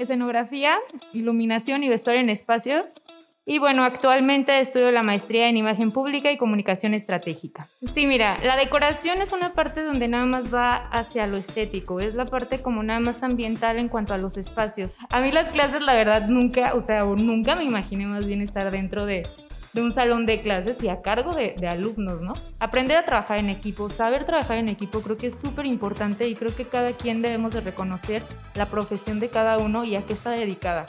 escenografía, iluminación y vestuario en espacios. Y bueno, actualmente estudio la maestría en imagen pública y comunicación estratégica. Sí, mira, la decoración es una parte donde nada más va hacia lo estético, es la parte como nada más ambiental en cuanto a los espacios. A mí las clases, la verdad, nunca, o sea, nunca me imaginé más bien estar dentro de, de un salón de clases y a cargo de, alumnos, ¿no? Aprender a trabajar en equipo, saber trabajar en equipo creo que es súper importante y creo que cada quien debemos de reconocer la profesión de cada uno y a qué está dedicada.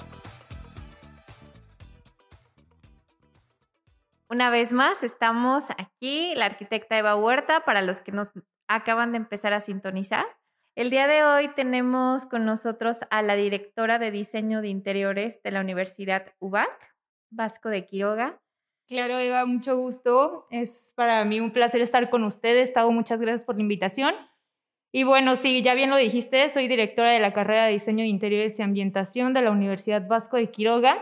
Una vez más, estamos aquí, la arquitecta Eva Huerta, para los que nos acaban de empezar a sintonizar. El día de hoy tenemos con nosotros a la directora de diseño de interiores de la Universidad UBAC, Vasco de Quiroga. Claro, Eva, mucho gusto. Es para mí un placer estar con ustedes. Tavo, muchas gracias por la invitación. Y bueno, sí, ya bien lo dijiste, soy directora de la carrera de diseño de interiores y ambientación de la Universidad Vasco de Quiroga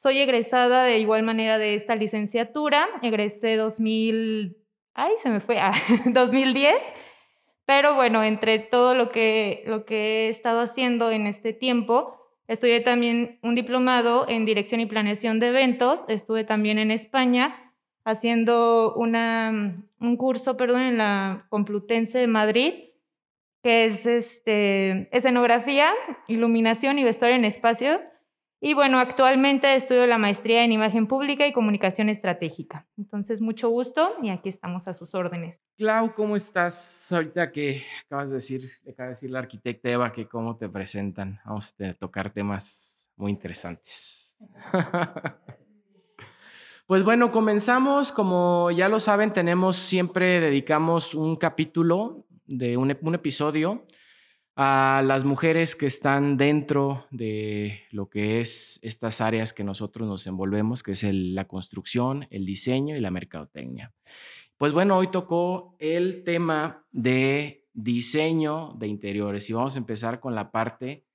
soy egresada de igual manera de esta licenciatura, egresé 2000, ay, se me fue, 2010, pero bueno, entre todo lo que, lo que he estado haciendo en este tiempo, estudié también un diplomado en dirección y planeación de eventos, estuve también en España haciendo una, un curso, perdón, en la Complutense de Madrid, que es este, escenografía, iluminación y vestuario en espacios, y bueno, actualmente estudio la maestría en imagen pública y comunicación estratégica. Entonces, mucho gusto y aquí estamos a sus órdenes. Clau, ¿cómo estás? Ahorita que acabas de decir, acaba de decir la arquitecta Eva que cómo te presentan. Vamos a tocar temas muy interesantes. pues bueno, comenzamos. Como ya lo saben, tenemos siempre dedicamos un capítulo de un episodio a las mujeres que están dentro de lo que es estas áreas que nosotros nos envolvemos, que es la construcción, el diseño y la mercadotecnia. Pues bueno, hoy tocó el tema de diseño de interiores y vamos a empezar con la parte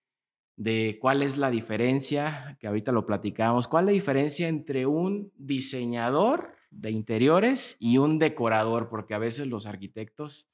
de cuál es la diferencia, que ahorita lo platicamos, cuál es la diferencia entre un diseñador de interiores y un decorador, porque a veces los arquitectos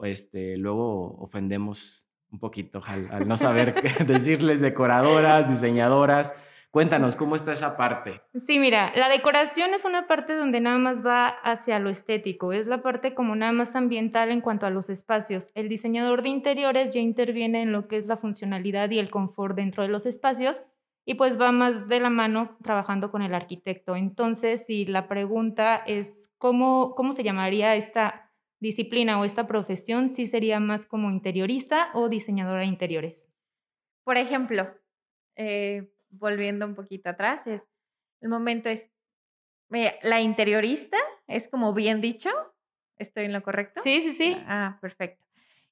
este, luego ofendemos un poquito al, no saber decirles decoradoras, diseñadoras. Cuéntanos, ¿cómo está esa parte? Sí, mira, la decoración es una parte donde nada más va hacia lo estético, es la parte como nada más ambiental en cuanto a los espacios. El diseñador de interiores ya interviene en lo que es la funcionalidad y el confort dentro de los espacios y pues va más de la mano trabajando con el arquitecto. Entonces, si la pregunta es cómo, cómo se llamaría esta disciplina o esta profesión sí sería más como interiorista o diseñadora de interiores? Por ejemplo, eh, volviendo un poquito atrás, es el momento es la interiorista, es como bien dicho, ¿estoy en lo correcto? Sí, sí, sí. Ah, perfecto.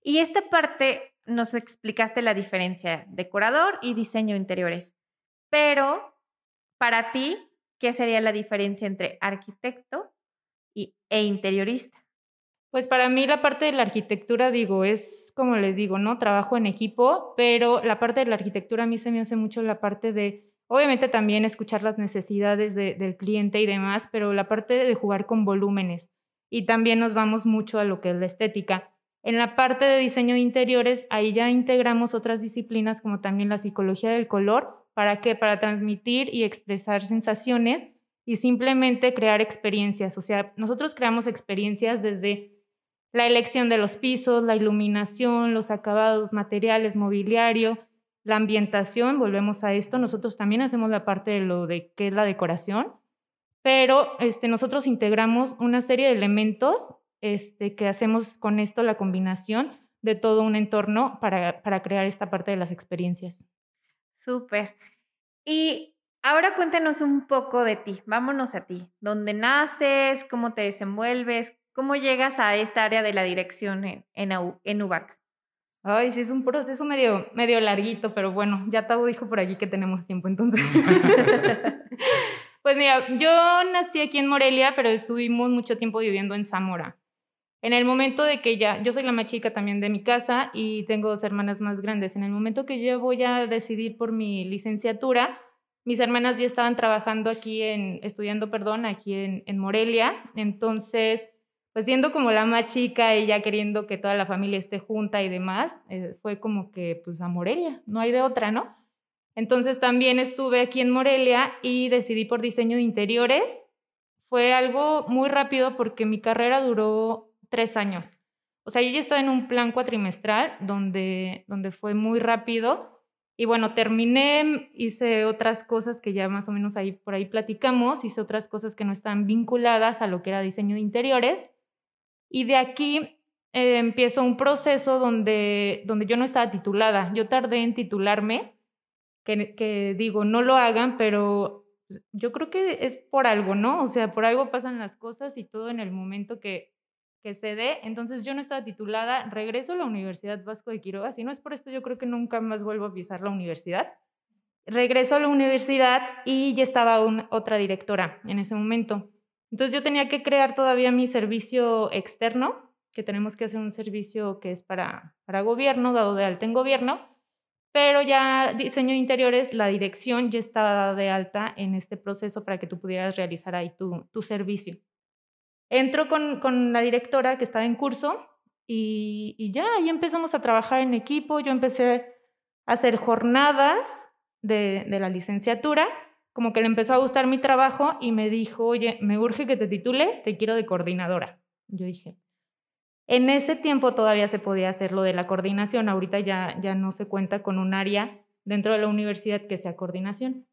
Y esta parte nos explicaste la diferencia, decorador y diseño interiores. Pero para ti, ¿qué sería la diferencia entre arquitecto y, e interiorista? Pues para mí la parte de la arquitectura, digo, es como les digo, ¿no? Trabajo en equipo, pero la parte de la arquitectura a mí se me hace mucho la parte de, obviamente también escuchar las necesidades del cliente y demás, pero la parte de jugar con volúmenes. Y también nos vamos mucho a lo que es la estética. En la parte de diseño de interiores, ahí ya integramos otras disciplinas como también la psicología del color. ¿Para qué? Para transmitir y expresar sensaciones y simplemente crear experiencias. O sea, nosotros creamos experiencias desde la elección de los pisos, la iluminación, los acabados, materiales, mobiliario, la ambientación, volvemos a esto, nosotros también hacemos la parte de lo de qué es la decoración, pero este, nosotros integramos una serie de elementos este, que hacemos con esto la combinación de todo un entorno para, para crear esta parte de las experiencias. Súper. Y ahora cuéntanos un poco de ti, vámonos a ti, dónde naces, cómo te desenvuelves, ¿Cómo llegas a esta área de la dirección en, en, UBAC? Ay, sí, es un proceso medio, medio larguito, pero bueno, ya Tabo dijo por allí que tenemos tiempo, entonces. pues mira, yo nací aquí en Morelia, pero estuvimos mucho tiempo viviendo en Zamora. En el momento de que ya, yo soy la más chica también de mi casa y tengo dos hermanas más grandes, en el momento que yo voy a decidir por mi licenciatura, mis hermanas ya estaban trabajando aquí en, estudiando, perdón, aquí en, en Morelia, entonces pues siendo como la más chica y ya queriendo que toda la familia esté junta y demás, eh, fue como que pues a Morelia, no hay de otra, ¿no? Entonces también estuve aquí en Morelia y decidí por diseño de interiores. Fue algo muy rápido porque mi carrera duró tres años. O sea, yo ya estaba en un plan cuatrimestral donde, donde fue muy rápido. Y bueno, terminé, hice otras cosas que ya más o menos ahí por ahí platicamos, hice otras cosas que no están vinculadas a lo que era diseño de interiores. Y de aquí eh, empiezo un proceso donde, donde yo no estaba titulada. Yo tardé en titularme que, digo, no lo hagan, pero yo creo que es por algo, ¿no? O sea, por algo pasan las cosas y todo en el momento que, que se dé. Entonces yo no estaba titulada, regreso a la Universidad Vasco de Quiroga, si no es por esto yo creo que nunca más vuelvo a pisar la universidad. Regreso a la universidad y ya estaba otra directora en ese momento. Entonces yo tenía que crear todavía mi servicio externo, que tenemos que hacer un servicio que es para, para gobierno, dado de alta en gobierno, pero ya diseño interiores, la dirección ya estaba de alta en este proceso para que tú pudieras realizar ahí tu, tu servicio. Entro con, con, la directora que estaba en curso y, y, ya ahí empezamos a trabajar en equipo. Yo empecé a hacer jornadas de, de la licenciatura, como que le empezó a gustar mi trabajo y me dijo, oye, me urge que te titules, te quiero de coordinadora. Yo dije, en ese tiempo todavía se podía hacer lo de la coordinación, ahorita ya, ya no se cuenta con un área dentro de la universidad que sea coordinación.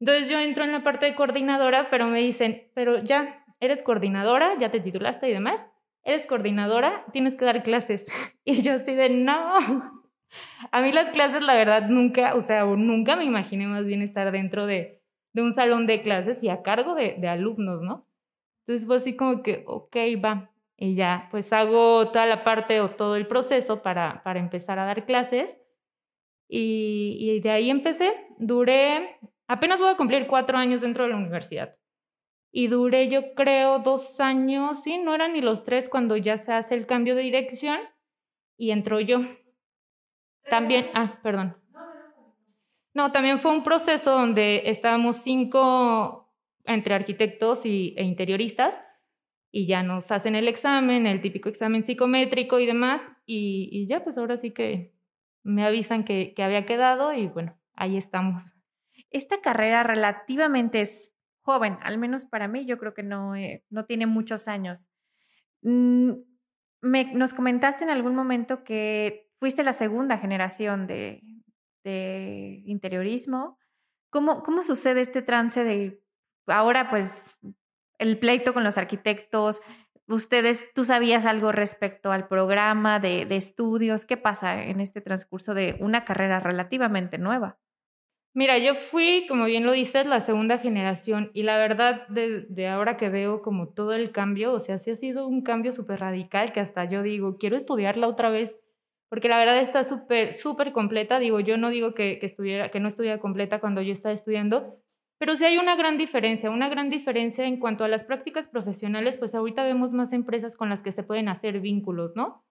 Entonces yo entro en la parte de coordinadora, pero me dicen, pero ya, eres coordinadora, ya te titulaste y demás, eres coordinadora, tienes que dar clases. Y yo así de, no, a mí las clases, la verdad, nunca, o sea, nunca me imaginé más bien estar dentro de, de un salón de clases y a cargo de, de alumnos, ¿no? Entonces fue así como que, ok, va, y ya, pues hago toda la parte o todo el proceso para, para empezar a dar clases. Y, y de ahí empecé. Duré, apenas voy a cumplir cuatro años dentro de la universidad. Y duré, yo creo, dos años, sí, no eran ni los tres cuando ya se hace el cambio de dirección y entró yo. También, ah, perdón. No, también fue un proceso donde estábamos cinco entre arquitectos y, e interioristas y ya nos hacen el examen, el típico examen psicométrico y demás, y, ya pues ahora sí que me avisan que, había quedado y bueno, ahí estamos. Esta carrera relativamente es joven, al menos para mí, yo creo que no, eh, no tiene muchos años. Mm, me, nos comentaste en algún momento que fuiste la segunda generación de, de interiorismo. ¿Cómo, ¿Cómo sucede este trance de ahora pues el pleito con los arquitectos. Ustedes, ¿tú sabías algo respecto al programa de, de estudios? ¿Qué pasa en este transcurso de una carrera relativamente nueva? Mira, yo fui, como bien lo dices, la segunda generación y la verdad de, de, ahora que veo como todo el cambio, o sea, sí ha sido un cambio súper radical que hasta yo digo, quiero estudiarla otra vez, porque la verdad está súper, súper completa. Digo, yo no digo que, estuviera, que no estuviera completa cuando yo estaba estudiando, pero sí hay una gran diferencia, una gran diferencia en cuanto a las prácticas profesionales, pues ahorita vemos más empresas con las que se pueden hacer vínculos, ¿no?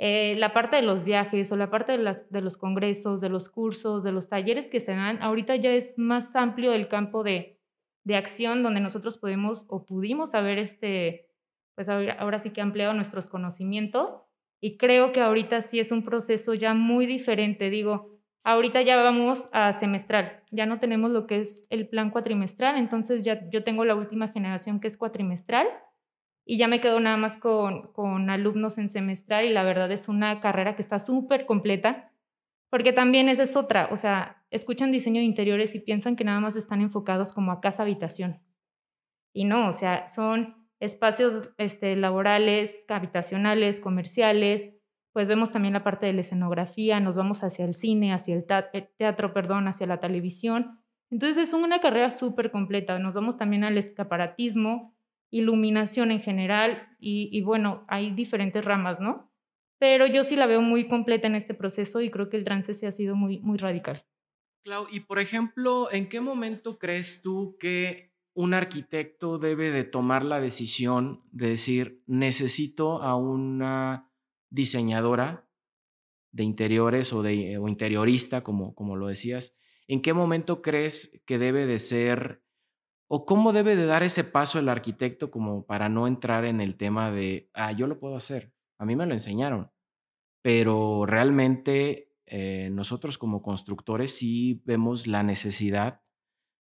Eh, la parte de los viajes o la parte de, las, de los congresos, de los cursos, de los talleres que se dan, ahorita ya es más amplio el campo de, de acción donde nosotros podemos o pudimos haber este, pues ahora, ahora sí que ampliado nuestros conocimientos y creo que ahorita sí es un proceso ya muy diferente, digo, Ahorita ya vamos a semestral, ya no tenemos lo que es el plan cuatrimestral, entonces ya yo tengo la última generación que es cuatrimestral y ya me quedo nada más con, con alumnos en semestral y la verdad es una carrera que está súper completa, porque también esa es otra, o sea, escuchan diseño de interiores y piensan que nada más están enfocados como a casa habitación. Y no, o sea, son espacios este, laborales, habitacionales, comerciales, pues vemos también la parte de la escenografía, nos vamos hacia el cine, hacia el eh, teatro, perdón, hacia la televisión. Entonces es una carrera súper completa. Nos vamos también al escaparatismo, iluminación en general y, y, bueno, hay diferentes ramas, ¿no? Pero yo sí la veo muy completa en este proceso y creo que el trance sí ha sido muy, muy radical. Clau, y por ejemplo, ¿en qué momento crees tú que un arquitecto debe de tomar la decisión de decir, necesito a una diseñadora de interiores o, de, interiorista, como, como lo decías, ¿en qué momento crees que debe de ser o cómo debe de dar ese paso el arquitecto como para no entrar en el tema de, ah, yo lo puedo hacer, a mí me lo enseñaron, pero realmente eh, nosotros como constructores sí vemos la necesidad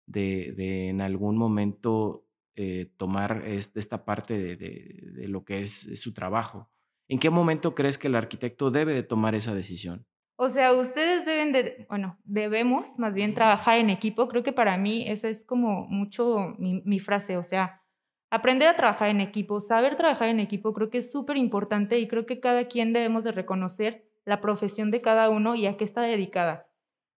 de, en algún momento eh, tomar esta parte de, lo que es, su trabajo. ¿En qué momento crees que el arquitecto debe de tomar esa decisión? O sea, ustedes deben de, bueno, debemos más bien trabajar en equipo. Creo que para mí esa es como mucho mi, frase, o sea, aprender a trabajar en equipo, saber trabajar en equipo, creo que es súper importante y creo que cada quien debemos de reconocer la profesión de cada uno y a qué está dedicada.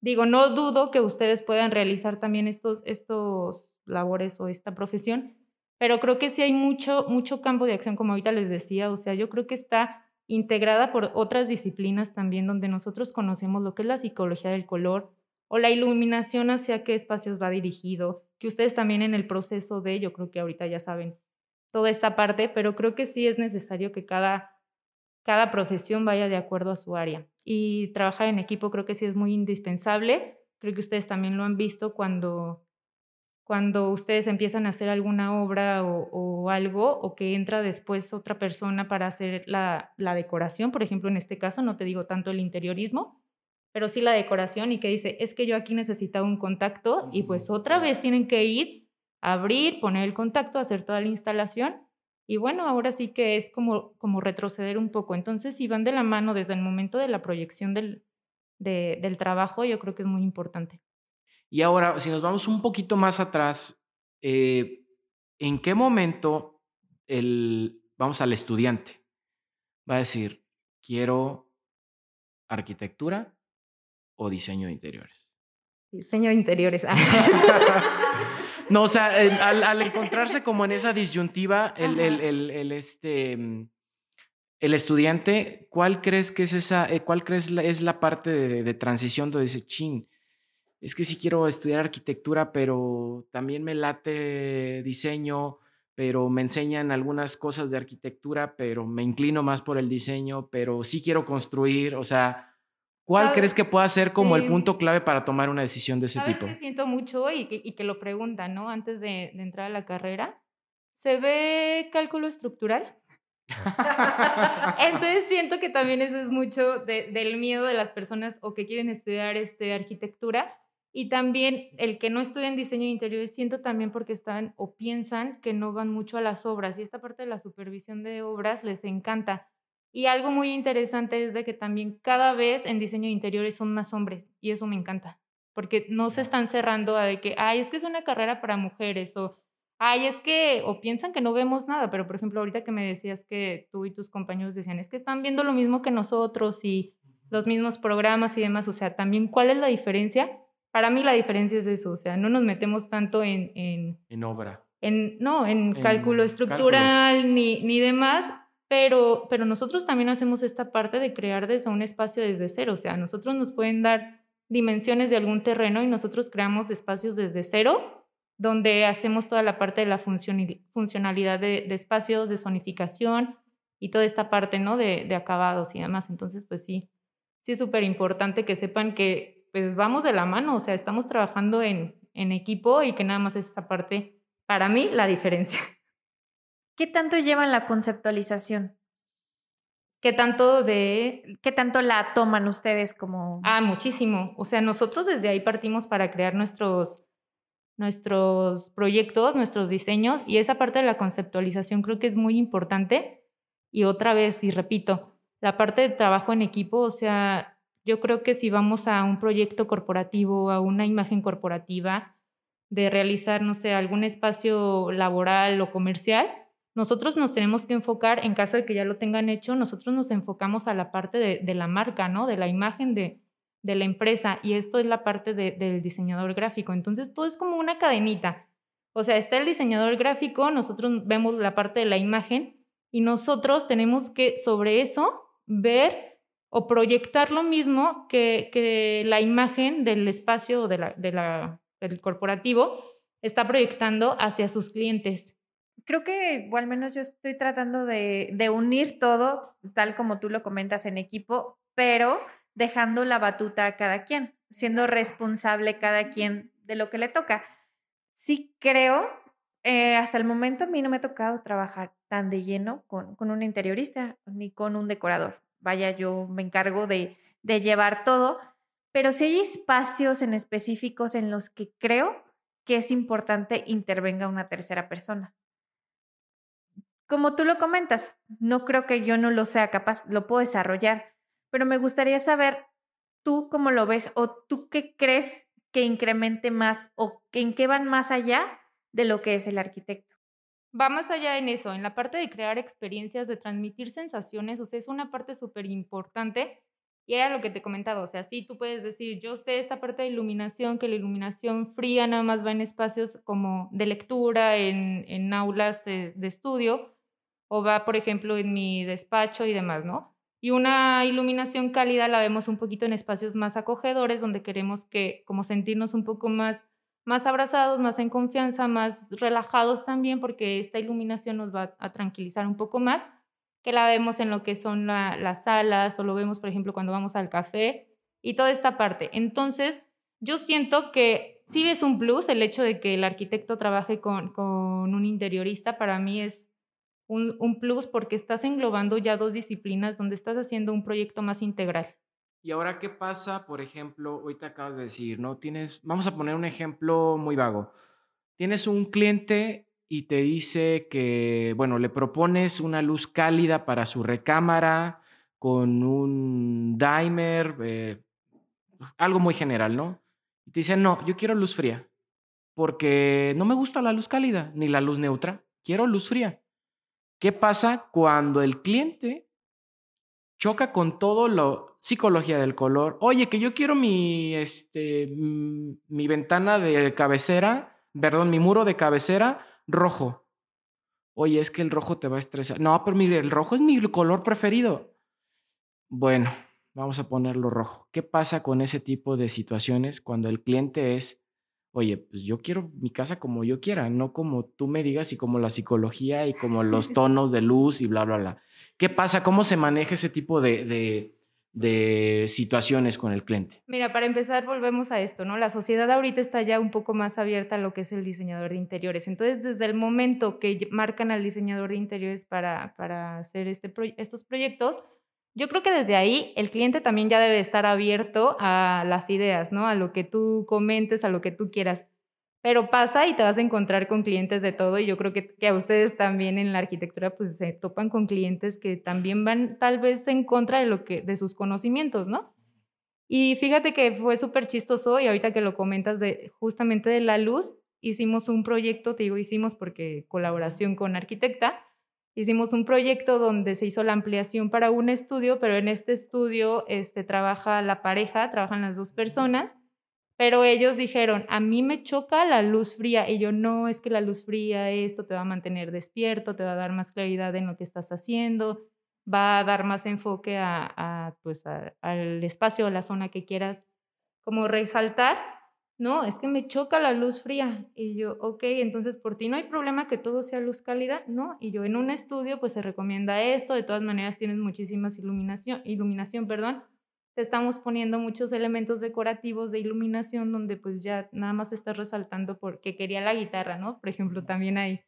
Digo, no dudo que ustedes puedan realizar también estos, estos labores o esta profesión, pero creo que sí hay mucho, mucho campo de acción, como ahorita les decía, o sea, yo creo que está integrada por otras disciplinas también donde nosotros conocemos lo que es la psicología del color o la iluminación hacia qué espacios va dirigido, que ustedes también en el proceso de, yo creo que ahorita ya saben toda esta parte, pero creo que sí es necesario que cada, cada profesión vaya de acuerdo a su área. Y trabajar en equipo creo que sí es muy indispensable. Creo que ustedes también lo han visto cuando cuando ustedes empiezan a hacer alguna obra o, algo, o que entra después otra persona para hacer la, decoración, por ejemplo, en este caso, no te digo tanto el interiorismo, pero sí la decoración y que dice, es que yo aquí necesitaba un contacto y pues otra vez tienen que ir, abrir, poner el contacto, hacer toda la instalación. Y bueno, ahora sí que es como, como retroceder un poco. Entonces, si van de la mano desde el momento de la proyección del, del trabajo, yo creo que es muy importante. Y ahora, si nos vamos un poquito más atrás, eh, ¿en qué momento el, vamos al estudiante va a decir, quiero arquitectura o diseño de interiores? Diseño de interiores. no, o sea, al, encontrarse como en esa disyuntiva, el, el, este, mm, el estudiante, ¿cuál crees que es esa, eh, cuál crees es la parte de, de transición donde dice, chin, es que sí quiero estudiar arquitectura, pero también me late diseño, pero me enseñan algunas cosas de arquitectura, pero me inclino más por el diseño, pero sí quiero construir, o sea, ¿cuál crees que pueda ser como el punto clave para tomar una decisión de ese tipo? Que siento mucho y que, lo preguntan, ¿no? Antes de, entrar a la carrera, ¿se ve cálculo estructural? Entonces siento que también eso es mucho del miedo de las personas o que quieren estudiar este, arquitectura, y también el que no en diseño de interiores, siento también porque están o piensan que no van mucho a las obras y esta parte de la supervisión de obras les encanta. Y algo muy interesante es de que también cada vez en diseño de interiores son más hombres y eso me encanta, porque no se están cerrando a de que, ay, es que es una carrera para mujeres o, ay, es que, o piensan que no vemos nada, pero por ejemplo, ahorita que me decías que tú y tus compañeros decían, es que están viendo lo mismo que nosotros y los mismos programas y demás, o sea, también cuál es la diferencia para mí la diferencia es eso, o sea, no nos metemos tanto en... En, obra. En, no, en, cálculo estructural ni, ni demás, pero, pero nosotros también hacemos esta parte de crear desde un espacio desde cero, o sea, nosotros nos pueden dar dimensiones de algún terreno y nosotros creamos espacios desde cero, donde hacemos toda la parte de la funcionalidad de, espacios, de zonificación y toda esta parte, ¿no? De, de acabados y demás. Entonces, pues sí, sí es súper importante que sepan que pues vamos de la mano, o sea, estamos trabajando en, en equipo y que nada más es esa parte, para mí, la diferencia. ¿Qué tanto llevan la conceptualización? ¿Qué tanto de...? ¿Qué tanto la toman ustedes como...? Ah, muchísimo. O sea, nosotros desde ahí partimos para crear nuestros, nuestros proyectos, nuestros diseños y esa parte de la conceptualización creo que es muy importante. Y otra vez, y repito, la parte de trabajo en equipo, o sea, yo creo que si vamos a un proyecto corporativo, a una imagen corporativa, de realizar, no sé, algún espacio laboral o comercial, nosotros nos tenemos que enfocar, en caso de que ya lo tengan hecho, nosotros nos enfocamos a la parte de, la marca, ¿no? De la imagen de, la empresa y esto es la parte del diseñador gráfico. Entonces, todo es como una cadenita. O sea, está el diseñador gráfico, nosotros vemos la parte de la imagen y nosotros tenemos que sobre eso ver o proyectar lo mismo que, la imagen del espacio de del corporativo está proyectando hacia sus clientes. Creo que, o al menos yo estoy tratando de, de unir todo, tal como tú lo comentas en equipo, pero dejando la batuta a cada quien, siendo responsable cada quien de lo que le toca. Sí creo, eh, hasta el momento a mí no me ha tocado trabajar tan de lleno con, con un interiorista ni con un decorador vaya, yo me encargo de, de llevar todo, pero sí hay espacios en específicos en los que creo que es importante intervenga una tercera persona. Como tú lo comentas, no creo que yo no lo sea capaz, lo puedo desarrollar, pero me gustaría saber tú cómo lo ves o tú qué crees que incremente más o en qué van más allá de lo que es el arquitecto. Va más allá en eso, en la parte de crear experiencias, de transmitir sensaciones, o sea, es una parte súper importante y era lo que te comentaba, o sea, sí, tú puedes decir, yo sé esta parte de iluminación, que la iluminación fría nada más va en espacios como de lectura, en, en aulas de, de estudio, o va, por ejemplo, en mi despacho y demás, ¿no? Y una iluminación cálida la vemos un poquito en espacios más acogedores, donde queremos que, como sentirnos un poco más más abrazados, más en confianza, más relajados también, porque esta iluminación nos va a tranquilizar un poco más, que la vemos en lo que son las salas o lo vemos, por ejemplo, cuando vamos al café y toda esta parte. Entonces, yo siento que sí es un plus el hecho de que el arquitecto trabaje con, con un interiorista, para mí es un, plus porque estás englobando ya dos disciplinas donde estás haciendo un proyecto más integral. Y ahora, ¿qué pasa? Por ejemplo, hoy te acabas de decir, ¿no? Tienes, vamos a poner un ejemplo muy vago. Tienes un cliente y te dice que, bueno, le propones una luz cálida para su recámara con un dimer, eh, algo muy general, ¿no? Y te dice, no, yo quiero luz fría, porque no me gusta la luz cálida ni la luz neutra, quiero luz fría. ¿Qué pasa cuando el cliente choca con todo lo psicología del color. Oye, que yo quiero mi, este, mm, mi ventana de cabecera, perdón, mi muro de cabecera rojo. Oye, es que el rojo te va a estresar. No, pero mire, el rojo es mi color preferido. Bueno, vamos a ponerlo rojo. ¿Qué pasa con ese tipo de situaciones cuando el cliente es, oye, pues yo quiero mi casa como yo quiera, no como tú me digas y como la psicología y como los tonos de luz y bla, bla, bla? ¿Qué pasa? ¿Cómo se maneja ese tipo de de situaciones con el cliente? Mira, para empezar, volvemos a esto, ¿no? La sociedad ahorita está ya un poco más abierta a lo que es el diseñador de interiores. Entonces, desde el momento que marcan al diseñador de interiores para, para hacer este estos proyectos, yo creo que desde ahí el cliente también ya debe estar abierto a las ideas, ¿no? A lo que tú comentes, a lo que tú quieras. Pero pasa y te vas a encontrar con clientes de todo y yo creo que, a ustedes también en la arquitectura pues se topan con clientes que también van tal vez en contra de, lo que, de sus conocimientos, ¿no? Y fíjate que fue súper chistoso y ahorita que lo comentas de justamente de la luz, hicimos un proyecto, te digo hicimos porque colaboración con arquitecta, hicimos un proyecto donde se hizo la ampliación para un estudio, pero en este estudio este, trabaja la pareja, trabajan las dos personas pero ellos dijeron, a mí me choca la luz fría. Y yo, no, es que la luz fría, esto te va a mantener despierto, te va a dar más claridad en lo que estás haciendo, va a dar más enfoque a, pues al espacio o la zona que quieras como resaltar. No, es que me choca la luz fría. Y yo, ok, entonces por ti no hay problema que todo sea luz cálida, ¿no? Y yo en un estudio pues se recomienda esto, de todas maneras tienes muchísimas iluminación, iluminación, perdón, estamos poniendo muchos elementos decorativos de iluminación donde pues ya nada más estás resaltando porque quería la guitarra, ¿no? Por ejemplo, también ahí.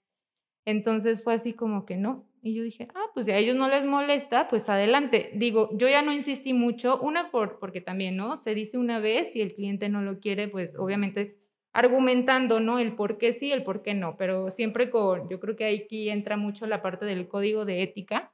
Entonces fue así como que no. Y yo dije, ah, pues si a ellos no les molesta, pues adelante. Digo, yo ya no insistí mucho, una por, porque también, ¿no? Se dice una vez y el cliente no lo quiere, pues obviamente argumentando, ¿no? El por qué sí, el por qué no, pero siempre con, yo creo que aquí entra mucho la parte del código de ética,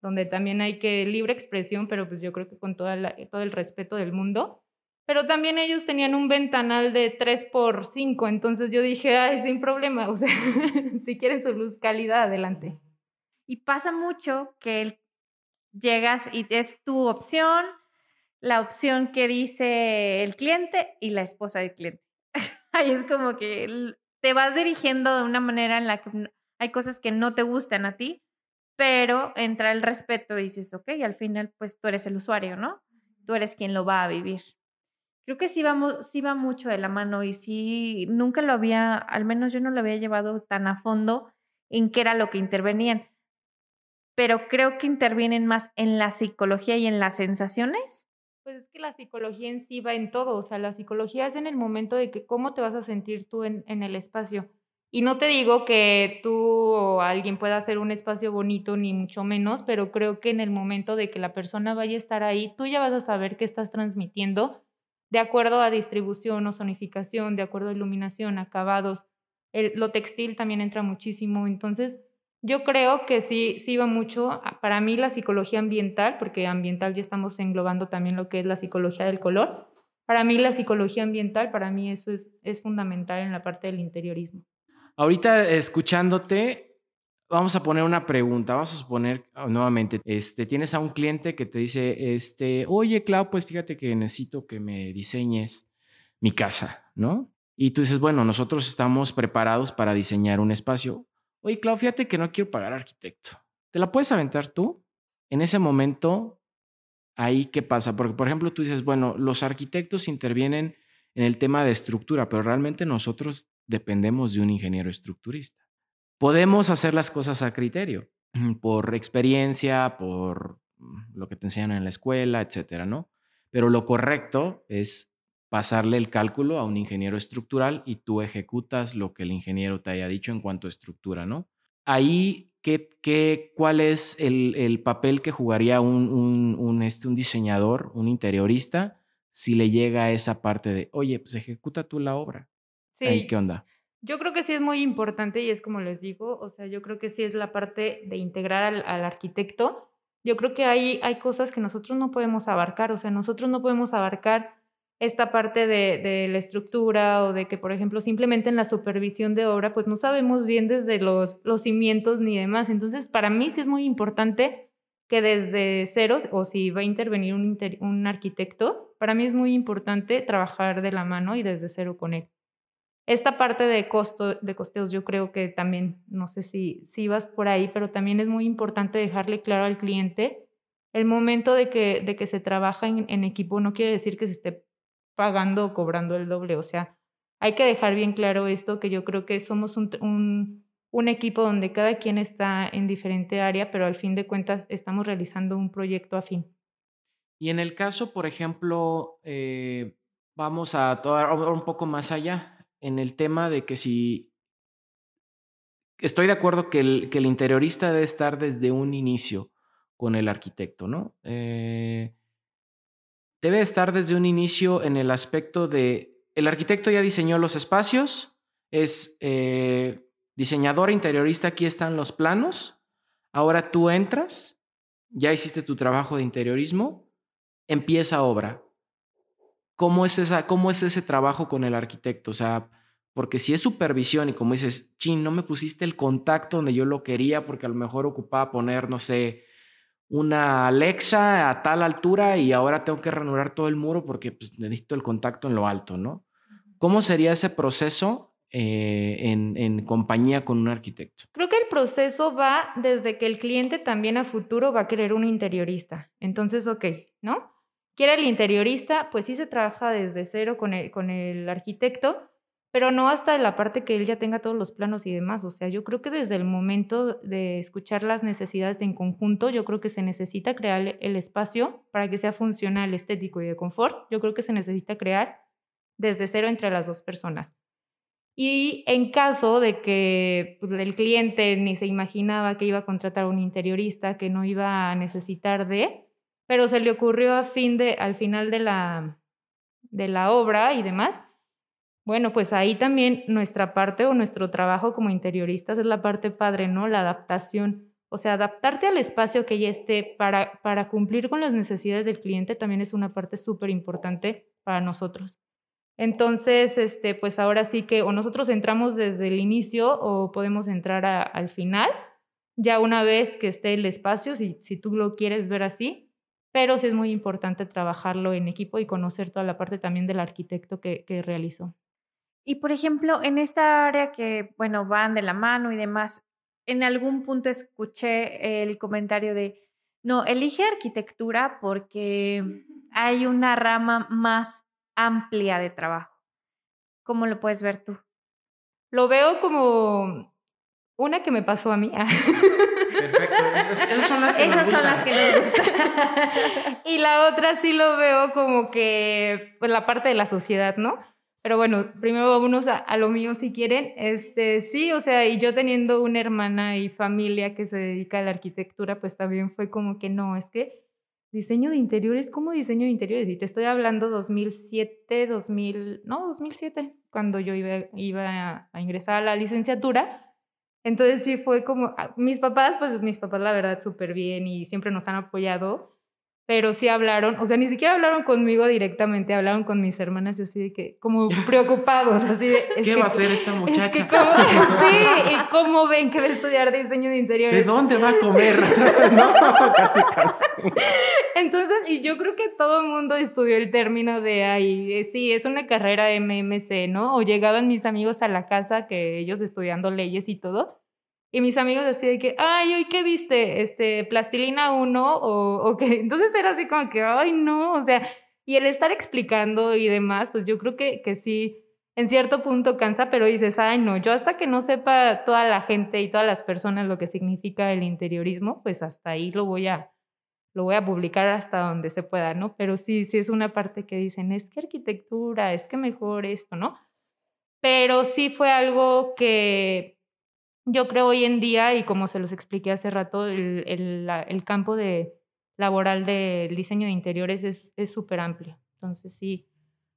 donde también hay que libre expresión, pero pues yo creo que con toda todo el respeto del mundo. Pero también ellos tenían un ventanal de 3 por 5, entonces yo dije, ay, sin problema, o sea, si quieren su luz cálida, adelante. Y pasa mucho que llegas y es tu opción, la opción que dice el cliente y la esposa del cliente. Ahí es como que te vas dirigiendo de una manera en la que hay cosas que no te gustan a ti, pero entra el respeto y dices, ok, al final pues tú eres el usuario, ¿no? Tú eres quien lo va a vivir. Creo que sí, vamos, sí va mucho de la mano y sí, nunca lo había, al menos yo no lo había llevado tan a fondo en qué era lo que intervenían, pero creo que intervienen más en la psicología y en las sensaciones. Pues es que la psicología en sí va en todo, o sea, la psicología es en el momento de que cómo te vas a sentir tú en, el espacio Y no te digo que tú o alguien pueda hacer un espacio bonito, ni mucho menos, pero creo que en el momento de que la persona vaya a estar ahí, tú ya vas a saber qué estás transmitiendo de acuerdo a distribución o zonificación, de acuerdo a iluminación, acabados. lo textil también entra muchísimo. Entonces, yo creo que sí, sí va mucho. Para mí la psicología ambiental, porque ambiental ya estamos englobando también lo que es la psicología del color. Para mí la psicología ambiental, para mí eso es, es fundamental en la parte del interiorismo. Ahorita escuchándote, vamos a poner una pregunta. Vamos a suponer ah, nuevamente, este, tienes a un cliente que te dice, este, oye, Clau, pues fíjate que necesito que me diseñes mi casa, ¿no? Y tú dices, bueno, nosotros estamos preparados para diseñar un espacio. Oye, Clau, fíjate que no quiero pagar arquitecto. ¿Te la puedes aventar tú? En ese momento, ahí qué pasa? Porque, por ejemplo, tú dices, bueno, los arquitectos intervienen en el tema de estructura, pero realmente nosotros dependemos de un ingeniero estructurista. Podemos hacer las cosas a criterio, por experiencia, por mm, lo que te enseñan en la escuela, etcétera, ¿no? Pero lo correcto es pasarle el cálculo a un ingeniero estructural y tú ejecutas lo que el ingeniero te haya dicho en cuanto a estructura, ¿no? Ahí, ¿qué, qué, ¿cuál es el, papel que jugaría un, un, este, un diseñador, un interiorista, si le llega a esa parte de, oye, pues ejecuta tú la obra? Sí. ¿Qué onda? Yo creo que sí es muy importante y es como les digo, o sea, yo creo que sí es la parte de integrar al, al arquitecto. Yo creo que hay, hay cosas que nosotros no podemos abarcar, o sea, nosotros no podemos abarcar esta parte de, de, la estructura o de que, por ejemplo, simplemente en la supervisión de obra, pues no sabemos bien desde los, los cimientos ni demás. Entonces, para mí sí es muy importante que desde ceros, o si va a intervenir un, un arquitecto, para mí es muy importante trabajar de la mano y desde cero con él. Esta parte de, costo, de costeos yo creo que también, no sé si, si vas por ahí, pero también es muy importante dejarle claro al cliente el momento de que, de que se trabaja en, equipo no quiere decir que se esté pagando o cobrando el doble. O sea, hay que dejar bien claro esto, que yo creo que somos un, equipo donde cada quien está en diferente área, pero al fin de cuentas estamos realizando un proyecto afín. Y en el caso, por ejemplo, eh, vamos a tomar un poco más allá en el tema de que si estoy de acuerdo que el, que el interiorista debe estar desde un inicio con el arquitecto, ¿no? Eh, debe estar desde un inicio en el aspecto de, el arquitecto ya diseñó los espacios, es eh, diseñador interiorista, aquí están los planos, ahora tú entras, ya hiciste tu trabajo de interiorismo, empieza obra. ¿Cómo es, esa, ¿Cómo es ese trabajo con el arquitecto? O sea, porque si es supervisión y como dices, chin, no me pusiste el contacto donde yo lo quería porque a lo mejor ocupaba poner, no sé, una Alexa a tal altura y ahora tengo que reanudar todo el muro porque pues, necesito el contacto en lo alto, ¿no? ¿Cómo sería ese proceso eh, en, en, compañía con un arquitecto? Creo que el proceso va desde que el cliente también a futuro va a querer un interiorista. Entonces, ok, ¿no? quiere el interiorista, pues sí se trabaja desde cero con el, con el arquitecto, pero no hasta la parte que él ya tenga todos los planos y demás. O sea, yo creo que desde el momento de escuchar las necesidades en conjunto, yo creo que se necesita crear el espacio para que sea funcional, estético y de confort. Yo creo que se necesita crear desde cero entre las dos personas. Y en caso de que pues, el cliente ni se imaginaba que iba a contratar a un interiorista, que no iba a necesitar de, pero se le ocurrió a fin de, al final de la, de la obra y demás. Bueno, pues ahí también nuestra parte o nuestro trabajo como interioristas es la parte padre, ¿no? La adaptación. O sea, adaptarte al espacio que ya esté para, para cumplir con las necesidades del cliente también es una parte súper importante para nosotros. Entonces, este, pues ahora sí que o nosotros entramos desde el inicio o podemos entrar al final, ya una vez que esté el espacio, si, si tú lo quieres ver así, pero sí es muy importante trabajarlo en equipo y conocer toda la parte también del arquitecto que, que realizó. Y por ejemplo, en esta área que, bueno, van de la mano y demás, en algún punto escuché el comentario de, no, elige arquitectura porque hay una rama más amplia de trabajo. ¿Cómo lo puedes ver tú? Lo veo como una que me pasó a mí. Perfecto. Esas, son las que Esas son las que me gustan. y la otra sí lo veo como que pues, la parte de la sociedad, ¿no? Pero bueno, primero vámonos a, a, lo mío si quieren. Este, sí, o sea, y yo teniendo una hermana y familia que se dedica a la arquitectura, pues también fue como que no, es que diseño de interiores, ¿cómo diseño de interiores? Y te estoy hablando 2007, 2000, no, 2007, cuando yo iba, iba a ingresar a la licenciatura. Entonces sí fue como, ah, mis papás, pues mis papás la verdad súper bien y siempre nos han apoyado, pero sí hablaron, o sea, ni siquiera hablaron conmigo directamente, hablaron con mis hermanas así de que, como preocupados, así de... ¿Qué va a hacer esta muchacha? sí, y cómo ven que va a estudiar diseño de interiores. ¿De dónde va a comer? no, casi, casi. Entonces, y yo creo que todo el mundo estudió el término de, ay, eh, sí, es una carrera MMC, ¿no? O llegaban mis amigos a la casa, que ellos estudiando leyes y todo, y mis amigos así de que, ay, hoy qué viste, este, plastilina uno o, o qué. Entonces era así como que, ay, no, o sea, y el estar explicando y demás, pues yo creo que, que sí, en cierto punto cansa, pero dices, ay, no, yo hasta que no sepa toda la gente y todas las personas lo que significa el interiorismo, pues hasta ahí lo voy a, lo voy a publicar hasta donde se pueda, ¿no? Pero sí, sí es una parte que dicen, es que arquitectura, es que mejor esto, ¿no? Pero sí fue algo que yo creo hoy en día, y como se los expliqué hace rato, el, el, campo de, laboral del diseño de interiores es súper amplio. Entonces, sí,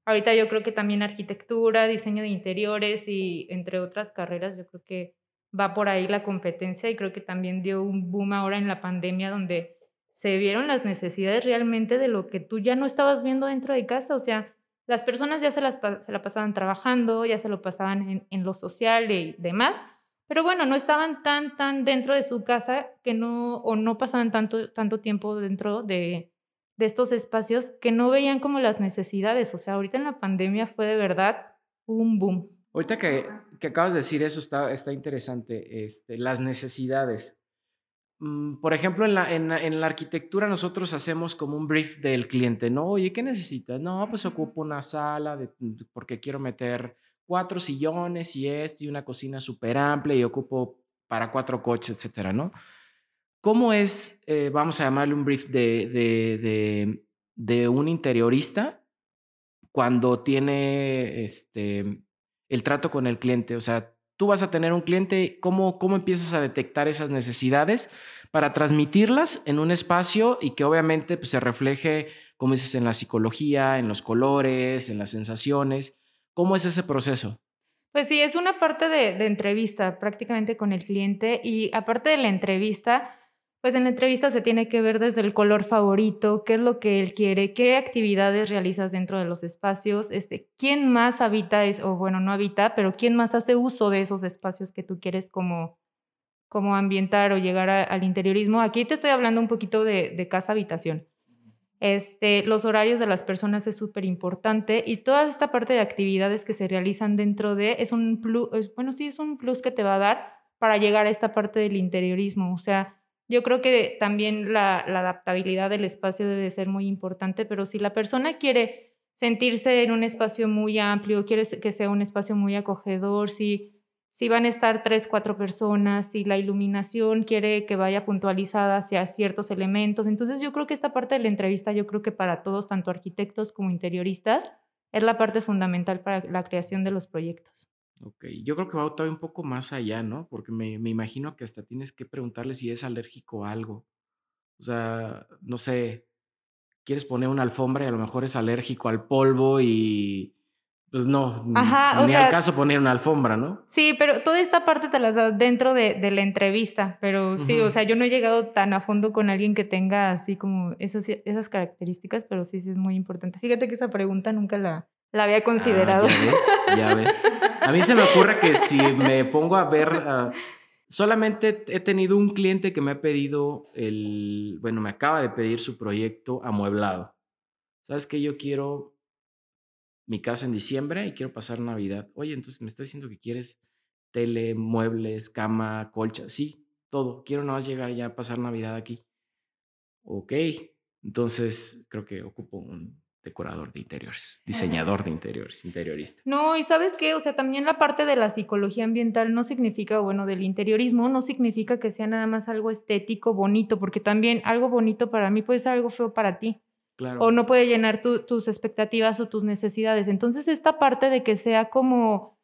ahorita yo creo que también arquitectura, diseño de interiores y entre otras carreras, yo creo que va por ahí la competencia y creo que también dio un boom ahora en la pandemia donde se vieron las necesidades realmente de lo que tú ya no estabas viendo dentro de casa. O sea, las personas ya se, las, se la pasaban trabajando, ya se lo pasaban en, en lo social y demás pero bueno, no estaban tan, tan dentro de su casa que no, o no pasaban tanto, tanto tiempo dentro de, de estos espacios que no veían como las necesidades. O sea, ahorita en la pandemia fue de verdad un boom. Ahorita que, que acabas de decir eso está, está interesante, este, las necesidades. Mm, por ejemplo, en la, en, en, la arquitectura nosotros hacemos como un brief del cliente, ¿no? Oye, ¿qué necesitas? No, pues ocupo una sala de, porque quiero meter cuatro sillones y esto y una cocina súper amplia y ocupo para cuatro coches, etcétera, ¿no? ¿Cómo es, eh, vamos a llamarle un brief de, de, de, un interiorista cuando tiene este, el trato con el cliente? O sea, tú vas a tener un cliente, ¿cómo, cómo empiezas a detectar esas necesidades para transmitirlas en un espacio y que obviamente pues, se refleje, como dices, en la psicología, en los colores, en las sensaciones? ¿Cómo es ese proceso? Pues sí, es una parte de, entrevista prácticamente con el cliente y aparte de la entrevista, pues en la entrevista se tiene que ver desde el color favorito, qué es lo que él quiere, qué actividades realizas dentro de los espacios, este, quién más habita, es, o bueno, no habita, pero quién más hace uso de esos espacios que tú quieres como, como ambientar o llegar al interiorismo. Aquí te estoy hablando un poquito de, de casa-habitación. Este, los horarios de las personas es súper importante y toda esta parte de actividades que se realizan dentro de es un plus, bueno, sí, es un plus que te va a dar para llegar a esta parte del interiorismo. O sea, yo creo que también la, la adaptabilidad del espacio debe ser muy importante, pero si la persona quiere sentirse en un espacio muy amplio, quiere que sea un espacio muy acogedor, si si van a estar tres, cuatro personas, si la iluminación quiere que vaya puntualizada hacia ciertos elementos. Entonces yo creo que esta parte de la entrevista, yo creo que para todos, tanto arquitectos como interioristas, es la parte fundamental para la creación de los proyectos. Ok, yo creo que va todavía un poco más allá, ¿no? Porque me, me imagino que hasta tienes que preguntarle si es alérgico a algo. O sea, no sé, quieres poner una alfombra y a lo mejor es alérgico al polvo y pues no, Ajá, ni al caso poner una alfombra, ¿no? Sí, pero toda esta parte te la das dentro de, de, la entrevista, pero sí, o sea, yo no he llegado tan a fondo con alguien que tenga así como esas, esas características, pero sí, sí es muy importante. Fíjate que esa pregunta nunca la, la había considerado. Ah, ya ves, ya ves. A mí se me ocurre que si me pongo a ver, uh, solamente he tenido un cliente que me ha pedido el, bueno, me acaba de pedir su proyecto amueblado. ¿Sabes qué? Yo quiero mi casa en diciembre y quiero pasar Navidad. Oye, entonces me está diciendo que quieres tele, muebles, cama, colcha. Sí, todo. Quiero nada más llegar ya a pasar Navidad aquí. Ok, entonces creo que ocupo un decorador de interiores, diseñador de interiores, interiorista. No, y sabes qué, o sea, también la parte de la psicología ambiental no significa, bueno, del interiorismo, no significa que sea nada más algo estético, bonito, porque también algo bonito para mí puede ser algo feo para ti. O no puede llenar tus expectativas o tus necesidades. Entonces, esta parte de que sea como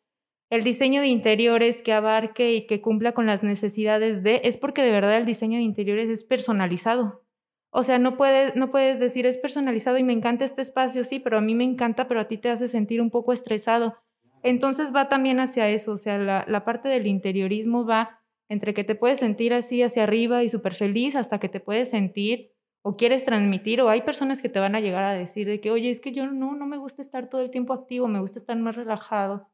el diseño de interiores que abarque y que cumpla con las necesidades de, es porque de verdad el diseño de interiores es personalizado. O sea, no puedes, no puedes decir es personalizado y me encanta este espacio, sí, pero a mí me encanta, pero a ti te hace sentir un poco estresado. Entonces va también hacia eso, o sea, la, la parte del interiorismo va entre que te puedes sentir así hacia arriba y súper feliz hasta que te puedes sentir o quieres transmitir o hay personas que te van a llegar a decir de que, oye, es que yo no, no me gusta estar todo el tiempo activo, me gusta estar más relajado,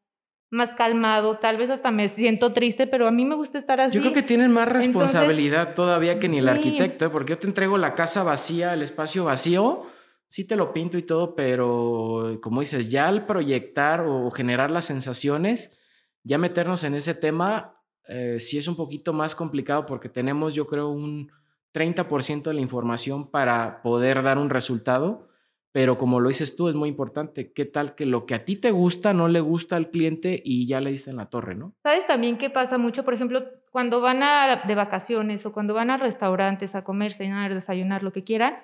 más calmado, tal vez hasta me siento triste, pero a mí me gusta estar así. Yo creo que tienen más responsabilidad todavía que ni el arquitecto, ¿eh? porque yo te entrego la casa vacía, el espacio vacío, sí te lo pinto y todo, pero como dices, ya al proyectar o generar las sensaciones, ya meternos en ese tema, eh, sí es un poquito más complicado porque tenemos, yo creo, un 30% de la información para poder dar un resultado, pero como lo dices tú, es muy importante. ¿Qué tal que lo que a ti te gusta no le gusta al cliente y ya le diste en la torre, no? ¿Sabes también qué pasa mucho? Por ejemplo, cuando van a, de vacaciones o cuando van a restaurantes a comer, cenar, desayunar, lo que quieran.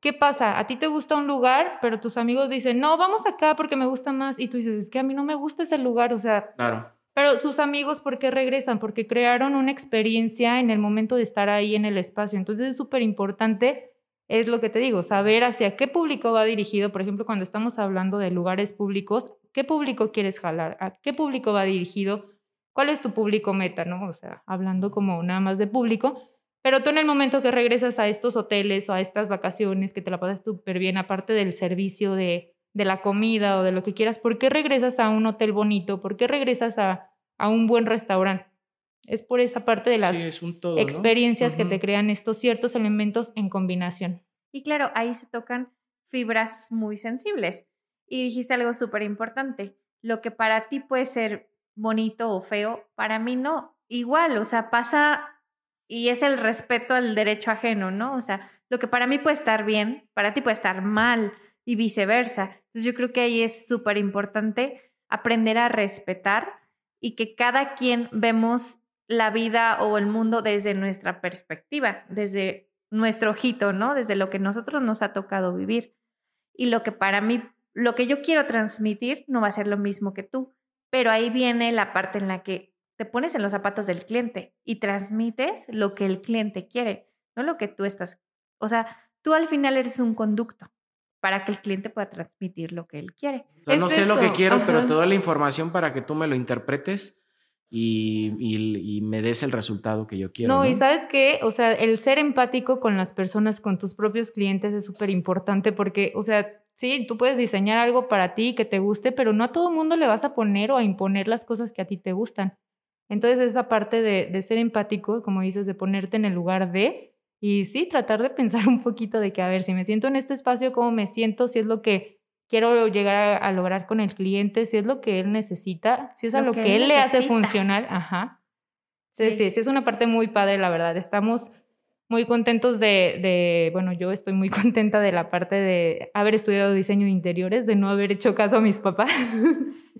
¿Qué pasa? A ti te gusta un lugar, pero tus amigos dicen, no, vamos acá porque me gusta más. Y tú dices, es que a mí no me gusta ese lugar. O sea, claro pero sus amigos, ¿por qué regresan? Porque crearon una experiencia en el momento de estar ahí en el espacio. Entonces es súper importante, es lo que te digo, saber hacia qué público va dirigido. Por ejemplo, cuando estamos hablando de lugares públicos, ¿qué público quieres jalar? ¿A qué público va dirigido? ¿Cuál es tu público meta? ¿no? O sea, hablando como nada más de público. Pero tú en el momento que regresas a estos hoteles o a estas vacaciones, que te la pasas súper bien, aparte del servicio de de la comida o de lo que quieras, ¿por qué regresas a un hotel bonito? ¿Por qué regresas a, a un buen restaurante? Es por esa parte de las experiencias que te crean estos ciertos elementos en combinación. Y claro, ahí se tocan fibras muy sensibles. Y dijiste algo súper importante. Lo que para ti puede ser bonito o feo, para mí no. Igual, o sea, pasa y es el respeto al derecho ajeno, ¿no? O sea, lo que para mí puede estar bien, para ti puede estar mal y viceversa. Entonces yo creo que ahí es súper importante aprender a respetar y que cada quien vemos la vida o el mundo desde nuestra perspectiva, desde nuestro ojito, ¿no? Desde lo que nosotros nos ha tocado vivir. Y lo que para mí, lo que yo quiero transmitir no va a ser lo mismo que tú, pero ahí viene la parte en la que te pones en los zapatos del cliente y transmites lo que el cliente quiere, no lo que tú estás. O sea, tú al final eres un conducto para que el cliente pueda transmitir lo que él quiere. no sé lo que quiero, pero te doy la información para que tú me lo interpretes y, y, me des el resultado que yo quiero. No, y sabes qué, o sea, el ser empático con las personas, con tus propios clientes es súper importante porque, o sea, sí, tú puedes diseñar algo para ti que te guste, pero no a todo mundo le vas a poner o a imponer las cosas que a ti te gustan. Entonces, esa parte de, de ser empático, como dices, de ponerte en el lugar de, y sí, tratar de pensar un poquito de que, a ver, si me siento en este espacio, ¿cómo me siento? Si es lo que quiero llegar a, lograr con el cliente, si es lo que él necesita, si es a lo, que, él, le hace funcionar. Ajá. Sí, sí, sí, es una parte muy padre, la verdad. Estamos muy contentos de, de, bueno, yo estoy muy contenta de la parte de haber estudiado diseño de interiores, de no haber hecho caso a mis papás.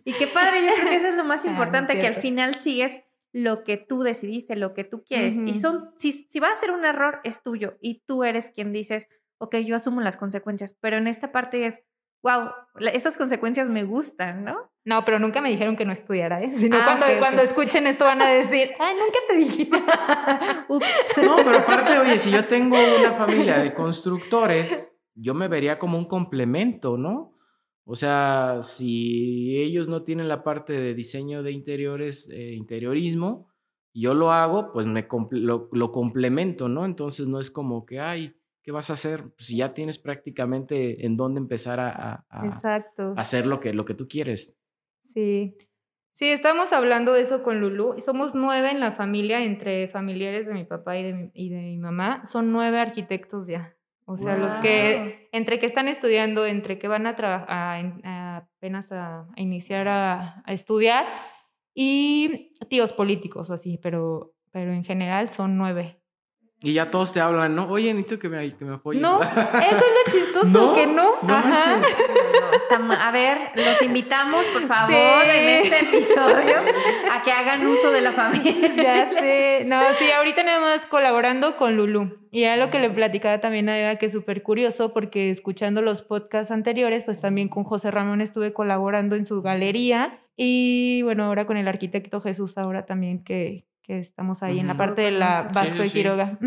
Y qué padre, yo creo que eso es lo más ah, importante, que al final sigues lo que tú decidiste, lo que tú quieres. Y son, si, si va a ser un error, es tuyo y tú eres quien dices, ok, yo asumo las consecuencias, pero en esta parte es, wow, estas consecuencias me gustan, ¿no? No, pero nunca me dijeron que no estudiara, ¿eh? Sino ah, cuando, cuando escuchen esto van a decir, ay, nunca te dije. Ups. No, pero aparte, oye, si yo tengo una familia de constructores, yo me vería como un complemento, ¿no? O sea, si ellos no tienen la parte de diseño de interiores, eh, interiorismo, yo lo hago, pues me lo, complemento, ¿no? Entonces no es como que, ay, ¿qué vas a hacer? Pues ya tienes prácticamente en dónde empezar a, hacer lo que, lo que tú quieres. Sí. Sí, estamos hablando de eso con Lulu. Somos nueve en la familia, entre familiares de mi papá y de y de mi mamá. Son nueve arquitectos ya. O sea, los que, entre que están estudiando, entre que van a trabajar, apenas a, iniciar a, estudiar, y tíos políticos o así, pero, pero en general son nueve. Y ya todos te hablan, ¿no? Oye, necesito que me, que me apoyes. No, eso es lo chistoso, que no. Ajá. a ver, los invitamos, por favor, en este episodio a que hagan uso de la familia. Ya sé. No, sí, ahorita nada más colaborando con Lulu. Y era lo que le platicaba también a Eva, que es súper curioso, porque escuchando los podcasts anteriores, pues también con José Ramón estuve colaborando en su galería. Y bueno, ahora con el arquitecto Jesús, ahora también que, que estamos ahí en la parte de la Vasco de Quiroga.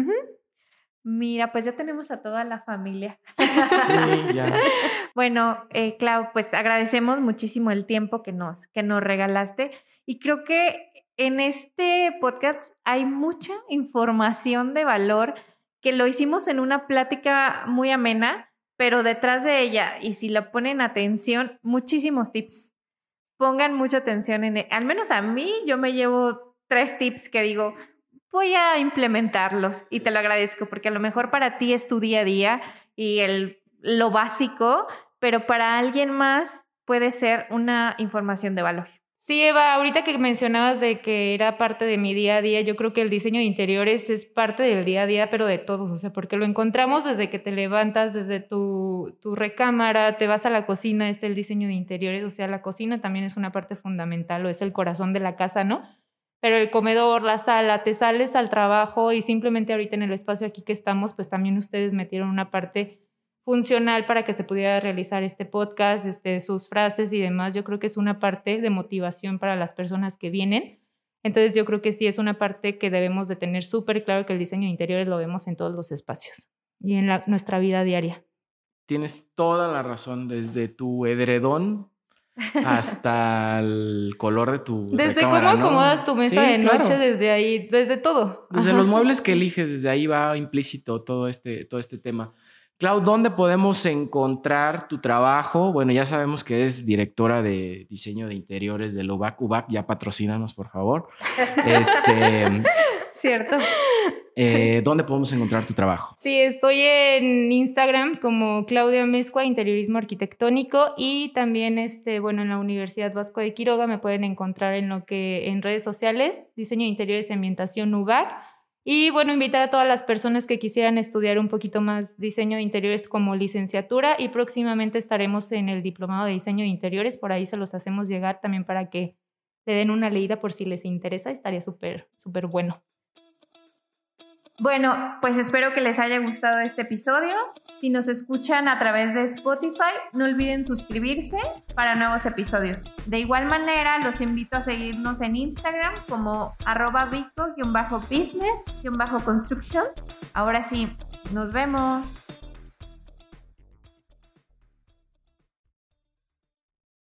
Mira, pues ya tenemos a toda la familia. Sí, ya. bueno, eh, Clau, pues agradecemos muchísimo el tiempo que nos, que nos regalaste y creo que en este podcast hay mucha información de valor que lo hicimos en una plática muy amena, pero detrás de ella, y si la ponen atención, muchísimos tips. Pongan mucha atención en, al menos a mí, yo me llevo tres tips que digo, voy a implementarlos y te lo agradezco porque a lo mejor para ti es tu día a día y el, lo básico, pero para alguien más puede ser una información de valor. Sí, Eva, ahorita que mencionabas de que era parte de mi día a día, yo creo que el diseño de interiores es parte del día a día, pero de todos, o sea, porque lo encontramos desde que te levantas, desde tu, tu recámara, te vas a la cocina, está el diseño de interiores, o sea, la cocina también es una parte fundamental o es el corazón de la casa, ¿no? Pero el comedor, la sala, te sales al trabajo y simplemente ahorita en el espacio aquí que estamos, pues también ustedes metieron una parte funcional para que se pudiera realizar este podcast, este, sus frases y demás. Yo creo que es una parte de motivación para las personas que vienen. Entonces yo creo que sí es una parte que debemos de tener súper claro que el diseño de interiores lo vemos en todos los espacios y en nuestra vida diaria. Tienes toda la razón, desde tu edredón hasta el color de tu. Desde cómo acomodas tu mesa de noche, desde ahí, desde todo. Desde los muebles que eliges, desde ahí va implícito todo este, todo este tema. Clau, ¿dónde podemos encontrar tu trabajo? Bueno, ya sabemos que eres directora de diseño de interiores de UBAC. UBAC, ya patrocínanos, por favor. Este, Cierto. Eh, ¿Dónde podemos encontrar tu trabajo? Sí, estoy en Instagram como Claudia Mezcua, Interiorismo Arquitectónico, y también, este, bueno, en la Universidad Vasco de Quiroga me pueden encontrar en lo que en redes sociales, Diseño de Interiores y Ambientación UBAC. Y bueno, invitar a todas las personas que quisieran estudiar un poquito más diseño de interiores como licenciatura y próximamente estaremos en el diplomado de diseño de interiores, por ahí se los hacemos llegar también para que le den una leída por si les interesa, estaría súper, súper bueno. Bueno, pues espero que les haya gustado este episodio. Si nos escuchan a través de Spotify, no olviden suscribirse para nuevos episodios. De igual manera, los invito a seguirnos en Instagram como arroba vico-business-construction. Ahora sí, nos vemos.